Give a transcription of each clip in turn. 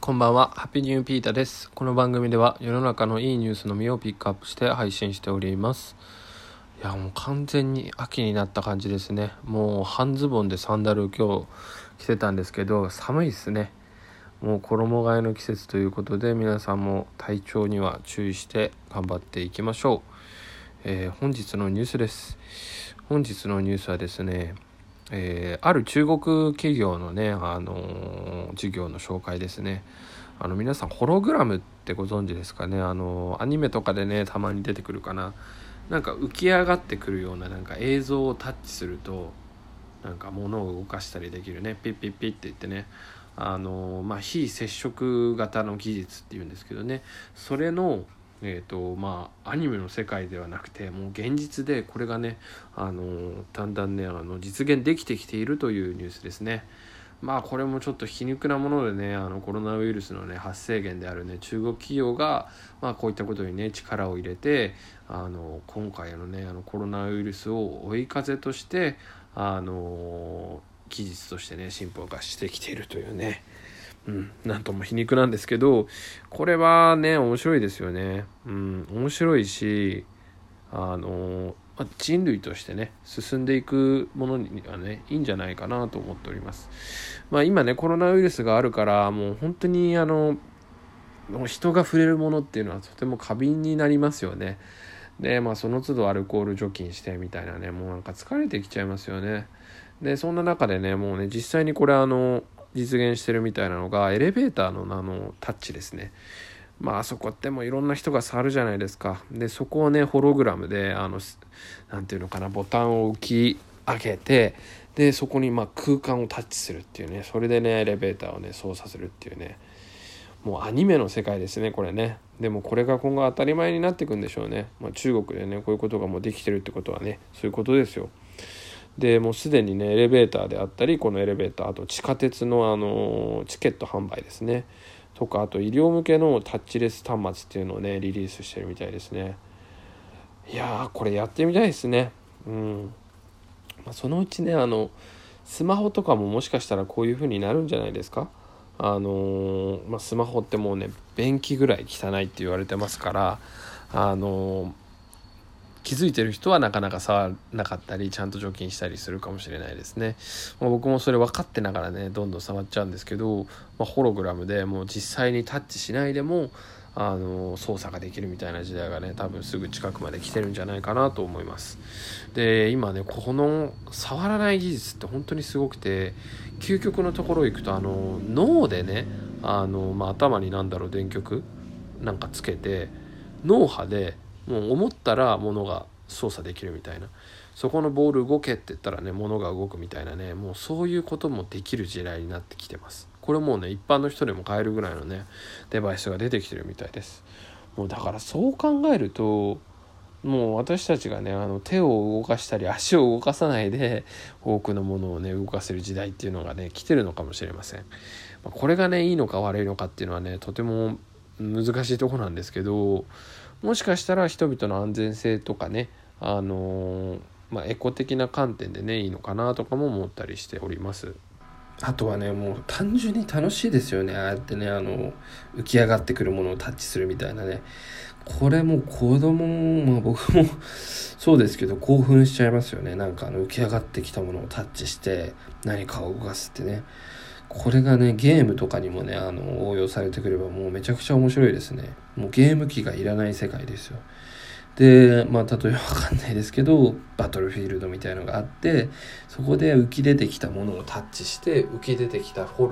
こんばんは、ハッピーニューピータです。この番組では世の中のいいニュースのみをピックアップして配信しております。いや、もう完全に秋になった感じですね。もう半ズボンでサンダル今日着てたんですけど、寒いですね。もう衣替えの季節ということで皆さんも体調には注意して頑張っていきましょう。えー、本日のニュースです。本日のニュースはですね、えー、ある中国企業のね、あのー、授業の紹介ですね。あの皆さんホログラムってご存知ですかね？あのアニメとかでねたまに出てくるかな。なんか浮き上がってくるようななんか映像をタッチするとなんか物を動かしたりできるね。ピッピッピッって言ってね。あのまあ非接触型の技術っていうんですけどね。それのえーとまあ、アニメの世界ではなくてもう現実でこれがねあのだんだんねあの実現できてきているというニュースですね。まあこれもちょっと皮肉なものでねあのコロナウイルスのね発生源であるね中国企業が、まあ、こういったことにね力を入れてあの今回のねあのコロナウイルスを追い風としてあの技術としてね進歩がしてきているというねうん、なんとも皮肉なんですけどこれはね面白いですよね。うん、面白いしあのま人類としてね進んでいくものにはねいいんじゃないかなと思っております。まあ、今ねコロナウイルスがあるからもう本当にあの人が触れるものっていうのはとても過敏になりますよね。でまあその都度アルコール除菌してみたいなねもうなんか疲れてきちゃいますよね。でそんな中でねもうね実際にこれあの実現してるみたいなのがエレベーターのあのタッチですね。まああそこってもいろんな人が触るじゃないですか。でそこをねホログラムであの何て言うのかなボタンを浮き上げてでそこにま空間をタッチするっていうねそれでねエレベーターをね操作するっていうね。もうアニメの世界ですねこれね。でもこれが今後当たり前になっていくんでしょうね、まあ、中国でねこういうことがもうできてるってことはねそういうことですよ。でもうすでにねエレベーターであったりこのエレベーターあと地下鉄のあのチケット販売ですね。とかあと医療向けのタッチレス端末っていうのをねリリースしてるみたいですね。いやこれやってみたいですね。うん、まあ、そのうちねあのスマホとかももしかしたらこういう風になるんじゃないですか？あのー、まあ、スマホってもうね便器ぐらい汚いって言われてますからあのー気づいてる人はなかなか触らなかったりちゃんと除菌したりするかもしれないですね、まあ、僕もそれ分かってながらねどんどん触っちゃうんですけど、まあ、ホログラムでもう実際にタッチしないでもあの操作ができるみたいな時代がね多分すぐ近くまで来てるんじゃないかなと思います。で今ねこの触らない技術って本当にすごくて究極のところ行くとあの脳でねあの、まあ、頭に何だろう電極なんかつけて脳波でもう思ったら物が操作できるみたいな。そこのボール動けって言ったらね物が動くみたいなね。もうそういうこともできる時代になってきてます。これもうね一般の人でも買えるぐらいのねデバイスが出てきてるみたいです。もうだからそう考えるともう私たちがねあの手を動かしたり足を動かさないで多くのものをね動かせる時代っていうのがね来てるのかもしれません、まこれがねいいのか悪いのかっていうのはねとても難しいとこなんですけどもしかしたら人々の安全性とかねあのー、まあ、エコ的な観点でねいいのかなとかも思ったりしております。あとはねもう単純に楽しいですよね。ああやってねあの浮き上がってくるものをタッチするみたいなね。これも子供も、まあ、僕もそうですけど興奮しちゃいますよね。なんかあの浮き上がってきたものをタッチして何かを動かすってね。これがね、ゲームとかにもね、あの、応用されてくればもうめちゃくちゃ面白いですね。もうゲーム機がいらない世界ですよ。で、まあ、例えばわかんないですけど、バトルフィールドみたいのがあって、そこで浮き出てきたものをタッチして、浮き出てきたホ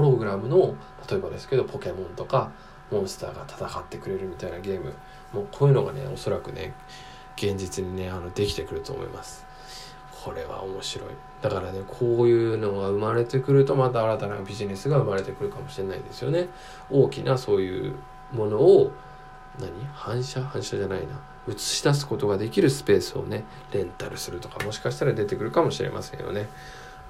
ログラムの、例えばですけど、ポケモンとか、モンスターが戦ってくれるみたいなゲーム、もうこういうのがね、おそらくね、現実にね、あの、できてくると思います。これは面白い。だからねこういうのが生まれてくるとまた新たなビジネスが生まれてくるかもしれないですよね。大きなそういうものを何？反射？反射じゃないな。映し出すことができるスペースをねレンタルするとかもしかしたら出てくるかもしれませんよね。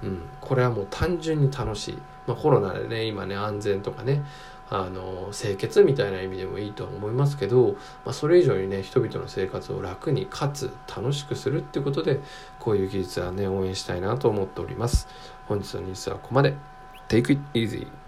うん、これはもう単純に楽しい、まあ、コロナでね今ね安全とかねあの清潔みたいな意味でもいいとは思いますけど、まあ、それ以上にね人々の生活を楽にかつ楽しくするっていうことでこういう技術はね応援したいなと思っております。本日のニュースはここまで。Take it easy!